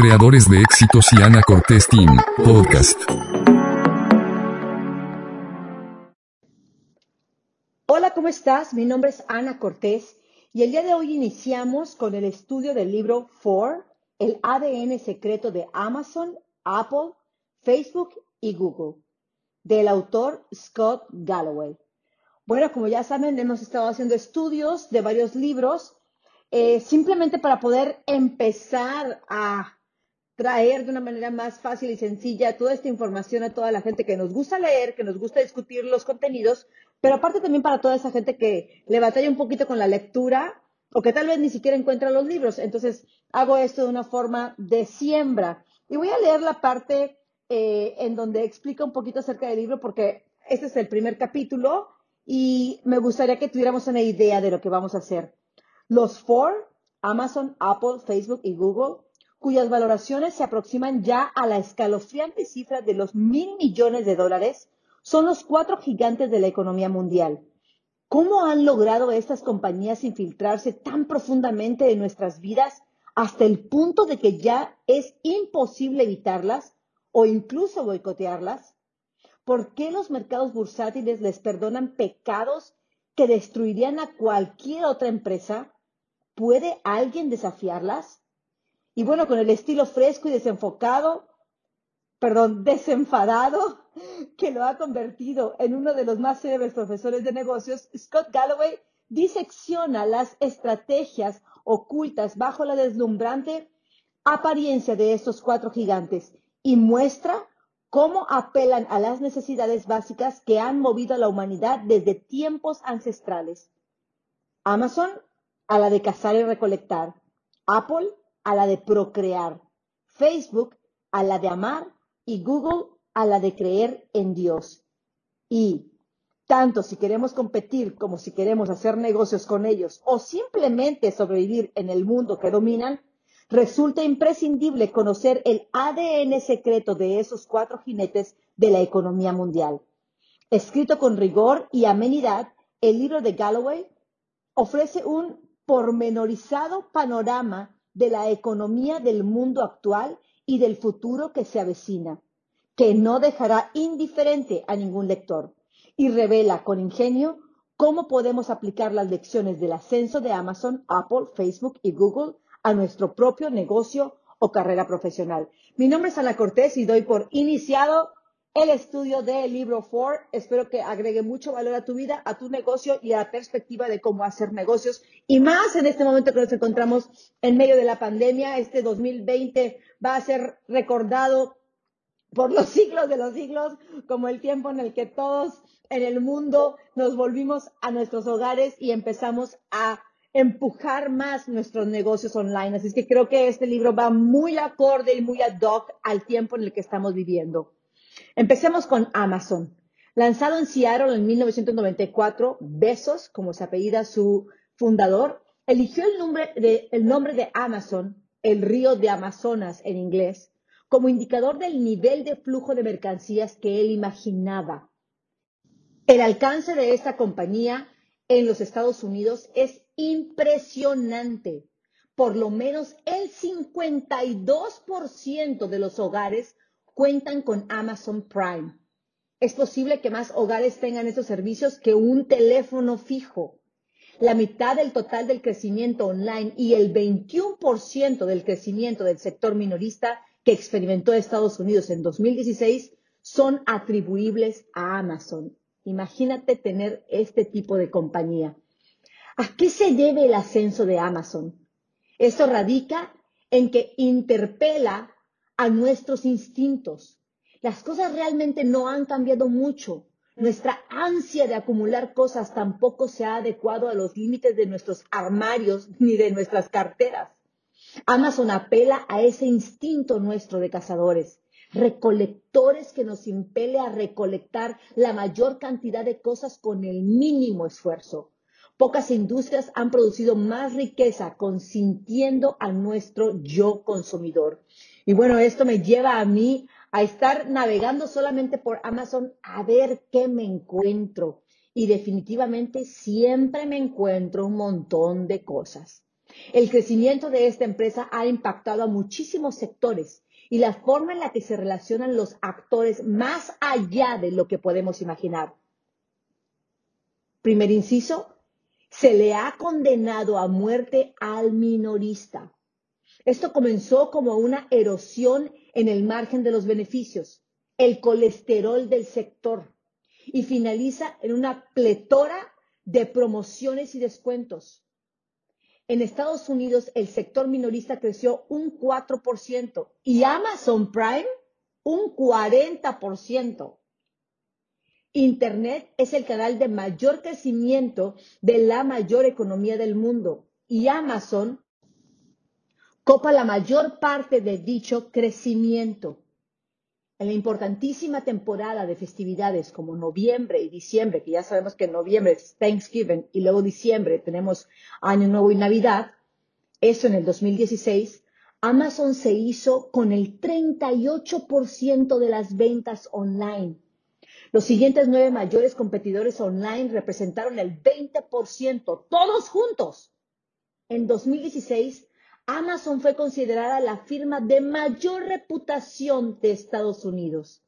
creadores de éxitos y Ana Cortés Team, podcast. Hola, ¿cómo estás? Mi nombre es Ana Cortés y el día de hoy iniciamos con el estudio del libro For, el ADN secreto de Amazon, Apple, Facebook y Google, del autor Scott Galloway. Bueno, como ya saben, hemos estado haciendo estudios de varios libros eh, simplemente para poder empezar a traer de una manera más fácil y sencilla toda esta información a toda la gente que nos gusta leer, que nos gusta discutir los contenidos, pero aparte también para toda esa gente que le batalla un poquito con la lectura o que tal vez ni siquiera encuentra los libros. Entonces, hago esto de una forma de siembra. Y voy a leer la parte eh, en donde explica un poquito acerca del libro porque este es el primer capítulo y me gustaría que tuviéramos una idea de lo que vamos a hacer. Los Four, Amazon, Apple, Facebook y Google, cuyas valoraciones se aproximan ya a la escalofriante cifra de los mil millones de dólares, son los cuatro gigantes de la economía mundial. ¿Cómo han logrado estas compañías infiltrarse tan profundamente en nuestras vidas hasta el punto de que ya es imposible evitarlas o incluso boicotearlas? ¿Por qué los mercados bursátiles les perdonan pecados que destruirían a cualquier otra empresa? ¿Puede alguien desafiarlas? Y bueno, con el estilo fresco y desenfocado, perdón, desenfadado, que lo ha convertido en uno de los más célebres profesores de negocios, Scott Galloway disecciona las estrategias ocultas bajo la deslumbrante apariencia de estos cuatro gigantes y muestra cómo apelan a las necesidades básicas que han movido a la humanidad desde tiempos ancestrales. Amazon a la de cazar y recolectar, Apple a la de procrear, Facebook a la de amar y Google a la de creer en Dios. Y tanto si queremos competir como si queremos hacer negocios con ellos o simplemente sobrevivir en el mundo que dominan, resulta imprescindible conocer el ADN secreto de esos cuatro jinetes de la economía mundial. Escrito con rigor y amenidad, el libro de Galloway ofrece un pormenorizado panorama de la economía del mundo actual y del futuro que se avecina, que no dejará indiferente a ningún lector y revela con ingenio cómo podemos aplicar las lecciones del ascenso de Amazon, Apple, Facebook y Google a nuestro propio negocio o carrera profesional. Mi nombre es Ana Cortés y doy por iniciado el estudio del libro Ford. Espero que agregue mucho valor a tu vida, a tu negocio y a la perspectiva de cómo hacer negocios. Y más en este momento que nos encontramos en medio de la pandemia, este 2020 va a ser recordado por los siglos de los siglos como el tiempo en el que todos en el mundo nos volvimos a nuestros hogares y empezamos a empujar más nuestros negocios online. Así que creo que este libro va muy acorde y muy ad hoc al tiempo en el que estamos viviendo. Empecemos con Amazon. Lanzado en Seattle en 1994, Bezos, como se apellida su fundador, eligió el nombre, de, el nombre de Amazon, el río de Amazonas en inglés, como indicador del nivel de flujo de mercancías que él imaginaba. El alcance de esta compañía en los Estados Unidos es impresionante. Por lo menos el 52% de los hogares cuentan con Amazon Prime. Es posible que más hogares tengan estos servicios que un teléfono fijo. La mitad del total del crecimiento online y el 21% del crecimiento del sector minorista que experimentó Estados Unidos en 2016 son atribuibles a Amazon. Imagínate tener este tipo de compañía. ¿A qué se debe el ascenso de Amazon? Esto radica en que interpela a nuestros instintos. Las cosas realmente no han cambiado mucho. Nuestra ansia de acumular cosas tampoco se ha adecuado a los límites de nuestros armarios ni de nuestras carteras. Amazon apela a ese instinto nuestro de cazadores, recolectores que nos impele a recolectar la mayor cantidad de cosas con el mínimo esfuerzo. Pocas industrias han producido más riqueza consintiendo a nuestro yo consumidor. Y bueno, esto me lleva a mí a estar navegando solamente por Amazon a ver qué me encuentro. Y definitivamente siempre me encuentro un montón de cosas. El crecimiento de esta empresa ha impactado a muchísimos sectores y la forma en la que se relacionan los actores más allá de lo que podemos imaginar. Primer inciso, se le ha condenado a muerte al minorista. Esto comenzó como una erosión en el margen de los beneficios, el colesterol del sector, y finaliza en una pletora de promociones y descuentos. En Estados Unidos el sector minorista creció un 4% y Amazon Prime un 40%. Internet es el canal de mayor crecimiento de la mayor economía del mundo y Amazon copa la mayor parte de dicho crecimiento. En la importantísima temporada de festividades como noviembre y diciembre, que ya sabemos que en noviembre es Thanksgiving y luego diciembre tenemos Año Nuevo y Navidad, eso en el 2016, Amazon se hizo con el 38% de las ventas online los siguientes nueve mayores competidores online representaron el 20%, todos juntos. En 2016, Amazon fue considerada la firma de mayor reputación de Estados Unidos.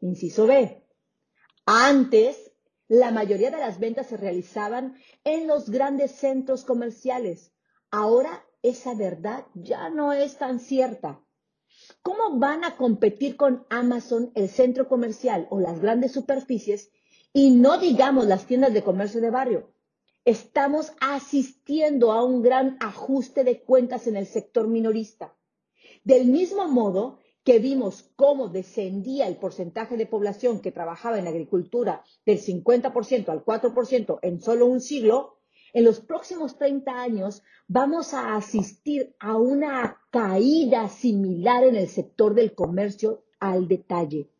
Inciso B. Antes, la mayoría de las ventas se realizaban en los grandes centros comerciales. Ahora esa verdad ya no es tan cierta. ¿Cómo van a competir con Amazon, el centro comercial o las grandes superficies y no digamos las tiendas de comercio de barrio? Estamos asistiendo a un gran ajuste de cuentas en el sector minorista. Del mismo modo que vimos cómo descendía el porcentaje de población que trabajaba en agricultura del 50% al 4% en solo un siglo, en los próximos 30 años vamos a asistir a una caída similar en el sector del comercio al detalle.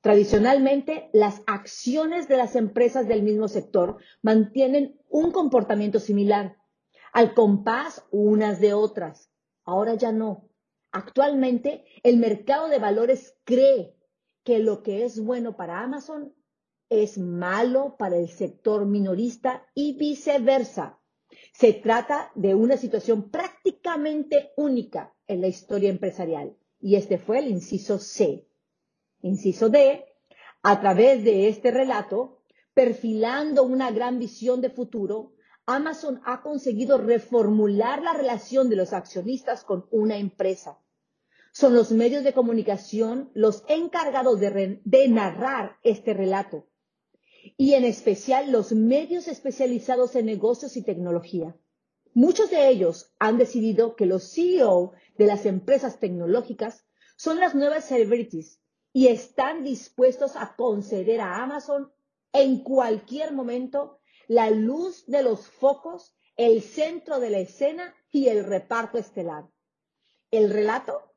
Tradicionalmente, las acciones de las empresas del mismo sector mantienen un comportamiento similar, al compás unas de otras. Ahora ya no. Actualmente, el mercado de valores cree que lo que es bueno para Amazon es malo para el sector minorista y viceversa. Se trata de una situación prácticamente única en la historia empresarial y este fue el inciso C. Inciso D, a través de este relato, perfilando una gran visión de futuro, Amazon ha conseguido reformular la relación de los accionistas con una empresa. Son los medios de comunicación los encargados de, narrar este relato y en especial los medios especializados en negocios y tecnología. Muchos de ellos han decidido que los CEO de las empresas tecnológicas son las nuevas celebrities y están dispuestos a conceder a Amazon en cualquier momento la luz de los focos, el centro de la escena y el reparto estelar. El relato,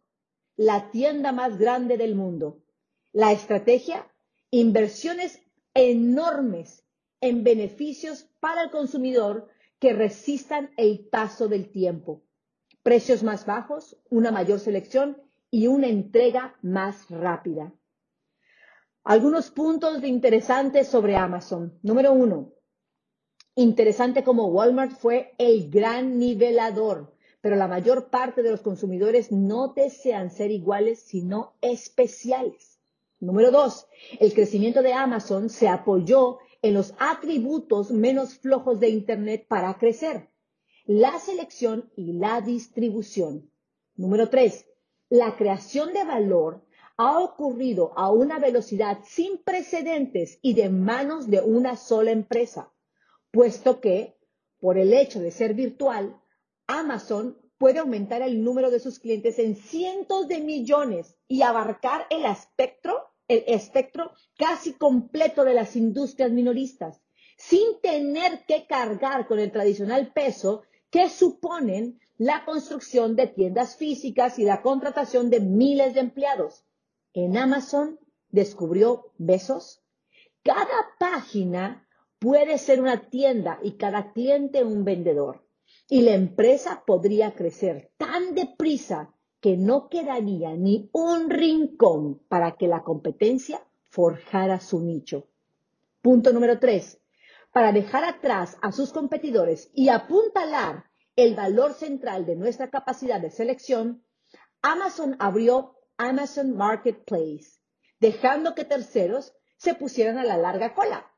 la tienda más grande del mundo. La estrategia, inversiones enormes en beneficios para el consumidor que resistan el paso del tiempo. Precios más bajos, una mayor selección y una entrega más rápida. Algunos puntos interesantes sobre Amazon. Número uno, interesante como Walmart fue el gran nivelador, pero la mayor parte de los consumidores no desean ser iguales, sino especiales. Número dos, el crecimiento de Amazon se apoyó en los atributos menos flojos de Internet para crecer, la selección y la distribución. Número tres, la creación de valor ha ocurrido a una velocidad sin precedentes y de manos de una sola empresa, puesto que, por el hecho de ser virtual, Amazon puede aumentar el número de sus clientes en cientos de millones y abarcar el espectro, el espectro casi completo de las industrias minoristas, sin tener que cargar con el tradicional peso que suponen la construcción de tiendas físicas y la contratación de miles de empleados. En Amazon descubrió Besos. Cada página puede ser una tienda y cada cliente un vendedor y la empresa podría crecer tan deprisa que no quedaría ni un rincón para que la competencia forjara su nicho. Punto número tres. Para dejar atrás a sus competidores y apuntalar el valor central de nuestra capacidad de selección, Amazon abrió Amazon Marketplace, dejando que terceros se pusieran a la larga cola.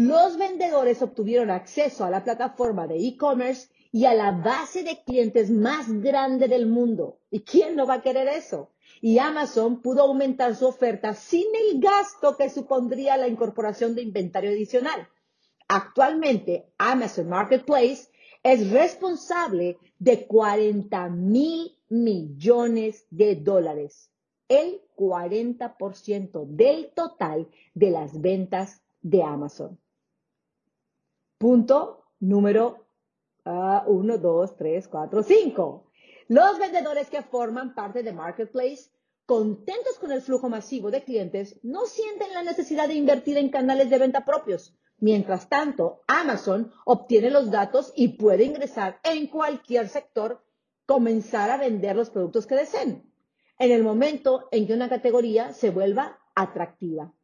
Los vendedores obtuvieron acceso a la plataforma de e-commerce y a la base de clientes más grande del mundo. ¿Y quién no va a querer eso? Y Amazon pudo aumentar su oferta sin el gasto que supondría la incorporación de inventario adicional. Actualmente, Amazon Marketplace es responsable de 40 mil millones de dólares, el 40% del total de las ventas de Amazon. Punto número 1, 2, 3, 4, 5. Los vendedores que forman parte de Marketplace, contentos con el flujo masivo de clientes, no sienten la necesidad de invertir en canales de venta propios. Mientras tanto, Amazon obtiene los datos y puede ingresar en cualquier sector, comenzar a vender los productos que deseen, en el momento en que una categoría se vuelva atractiva.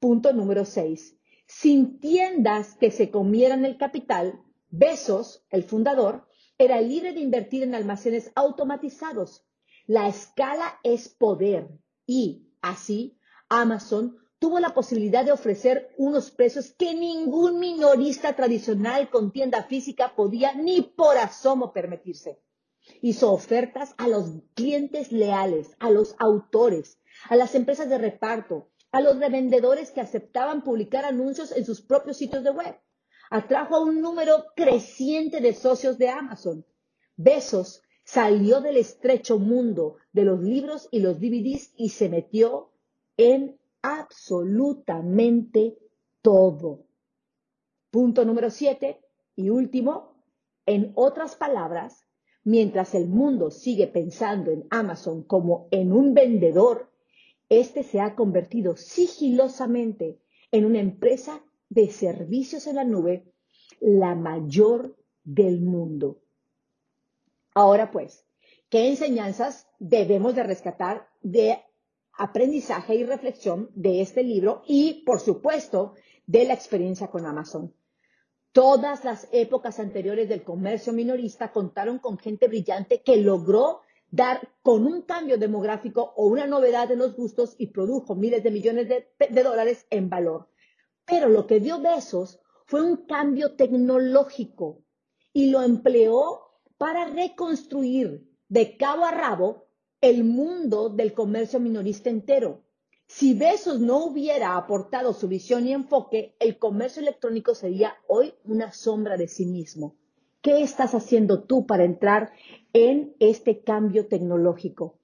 Punto número 6. Sin tiendas que se comieran el capital, Besos, el fundador, era libre de invertir en almacenes automatizados. La escala es poder y, así, Amazon tuvo la posibilidad de ofrecer unos precios que ningún minorista tradicional con tienda física podía ni por asomo permitirse. Hizo ofertas a los clientes leales, a los autores, a las empresas de reparto, a los revendedores que aceptaban publicar anuncios en sus propios sitios de web atrajo a un número creciente de socios de Amazon. Besos salió del estrecho mundo de los libros y los DVDs y se metió en absolutamente todo. Punto número siete y último, en otras palabras, mientras el mundo sigue pensando en Amazon como en un vendedor, este se ha convertido sigilosamente en una empresa de servicios en la nube la mayor del mundo. Ahora pues, ¿qué enseñanzas debemos de rescatar de aprendizaje y reflexión de este libro y, por supuesto, de la experiencia con Amazon? Todas las épocas anteriores del comercio minorista contaron con gente brillante que logró dar con un cambio demográfico o una novedad en los gustos y produjo miles de millones de, de dólares en valor. Pero lo que dio besos fue un cambio tecnológico y lo empleó para reconstruir de cabo a rabo el mundo del comercio minorista entero. Si Besos no hubiera aportado su visión y enfoque, el comercio electrónico sería hoy una sombra de sí mismo. ¿Qué estás haciendo tú para entrar en este cambio tecnológico?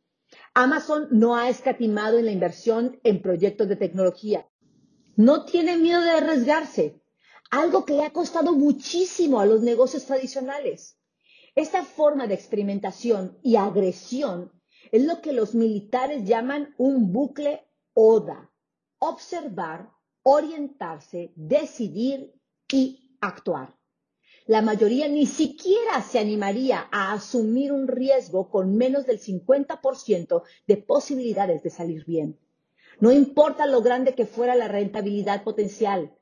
Amazon no ha escatimado en la inversión en proyectos de tecnología no tiene miedo de arriesgarse, algo que le ha costado muchísimo a los negocios tradicionales. Esta forma de experimentación y agresión es lo que los militares llaman un bucle ODA, observar, orientarse, decidir y actuar. La mayoría ni siquiera se animaría a asumir un riesgo con menos del 50% de posibilidades de salir bien. No importa lo grande que fuera la rentabilidad potencial.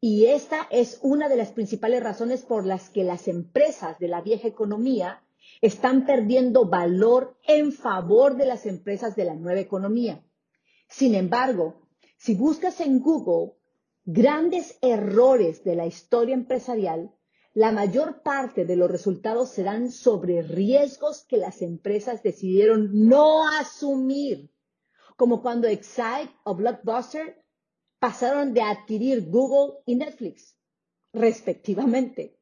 Y esta es una de las principales razones por las que las empresas de la vieja economía están perdiendo valor en favor de las empresas de la nueva economía. Sin embargo, si buscas en Google grandes errores de la historia empresarial, la mayor parte de los resultados serán sobre riesgos que las empresas decidieron no asumir como cuando Excite o Blockbuster pasaron de adquirir Google y Netflix, respectivamente.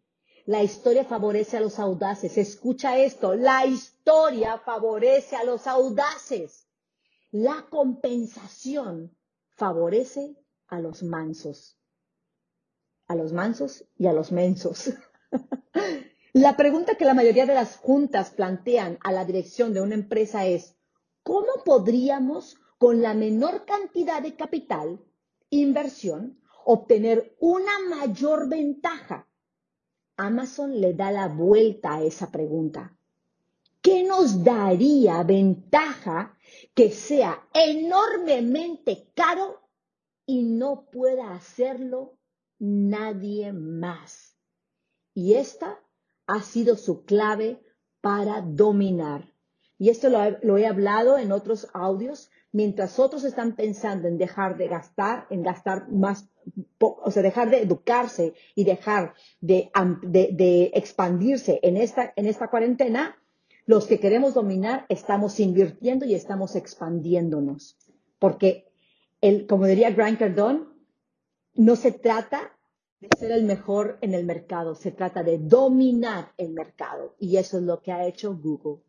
La historia favorece a los audaces. Escucha esto, la historia favorece a los audaces. La compensación favorece a los mansos. A los mansos y a los mensos. la pregunta que la mayoría de las juntas plantean a la dirección de una empresa es, ¿cómo podríamos con la menor cantidad de capital, inversión, obtener una mayor ventaja. Amazon le da la vuelta a esa pregunta. ¿Qué nos daría ventaja que sea enormemente caro y no pueda hacerlo nadie más? Y esta ha sido su clave para dominar. Y esto lo, he hablado en otros audios, mientras otros están pensando en dejar de gastar, en gastar más, o sea, dejar de educarse y dejar de, de, expandirse en esta, en esta cuarentena, los que queremos dominar estamos invirtiendo y estamos expandiéndonos. Porque, el, como diría Grant Cardone, no se trata de ser el mejor en el mercado, se trata de dominar el mercado. Y eso es lo que ha hecho Google.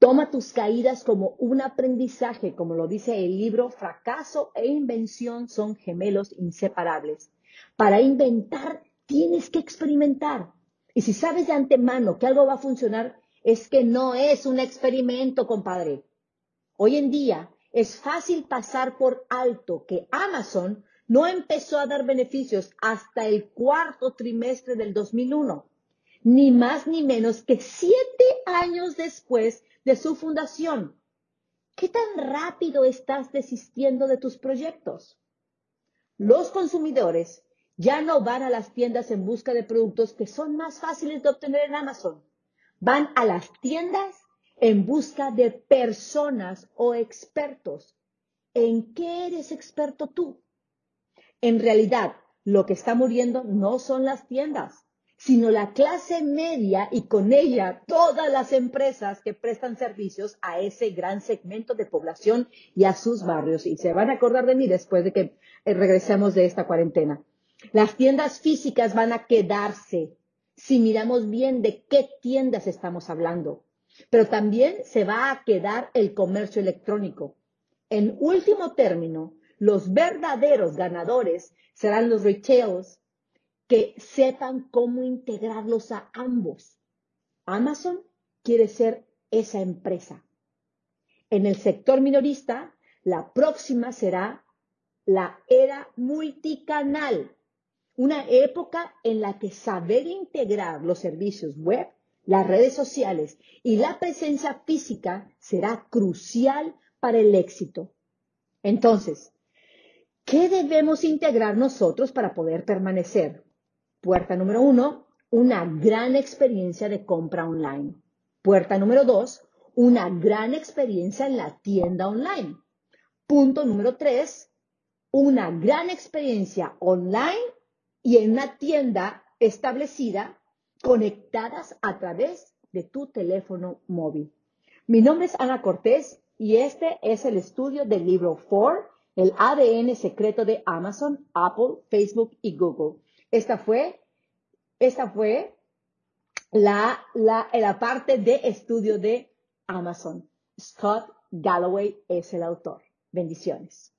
Toma tus caídas como un aprendizaje, como lo dice el libro, fracaso e invención son gemelos inseparables. Para inventar tienes que experimentar. Y si sabes de antemano que algo va a funcionar, es que no es un experimento, compadre. Hoy en día es fácil pasar por alto que Amazon no empezó a dar beneficios hasta el cuarto trimestre del 2001, ni más ni menos que siete años después de su fundación. ¿Qué tan rápido estás desistiendo de tus proyectos? Los consumidores ya no van a las tiendas en busca de productos que son más fáciles de obtener en Amazon. Van a las tiendas en busca de personas o expertos. ¿En qué eres experto tú? En realidad, lo que está muriendo no son las tiendas, sino la clase media y con ella todas las empresas que prestan servicios a ese gran segmento de población y a sus barrios. Y se van a acordar de mí después de que eh, regresemos de esta cuarentena. Las tiendas físicas van a quedarse si miramos bien de qué tiendas estamos hablando. Pero también se va a quedar el comercio electrónico. En último término, los verdaderos ganadores serán los retailers que sepan cómo integrarlos a ambos. Amazon quiere ser esa empresa. En el sector minorista, la próxima será la era multicanal, una época en la que saber integrar los servicios web, las redes sociales y la presencia física será crucial para el éxito. Entonces, ¿Qué debemos integrar nosotros para poder permanecer? Puerta número uno, una gran experiencia de compra online. Puerta número dos, una gran experiencia en la tienda online. Punto número tres, una gran experiencia online y en una tienda establecida conectadas a través de tu teléfono móvil. Mi nombre es Ana Cortés y este es el estudio del libro 4 el ADN secreto de Amazon, Apple, Facebook y Google. Esta fue, esta fue la, la, la parte de estudio de Amazon. Scott Galloway es el autor. Bendiciones.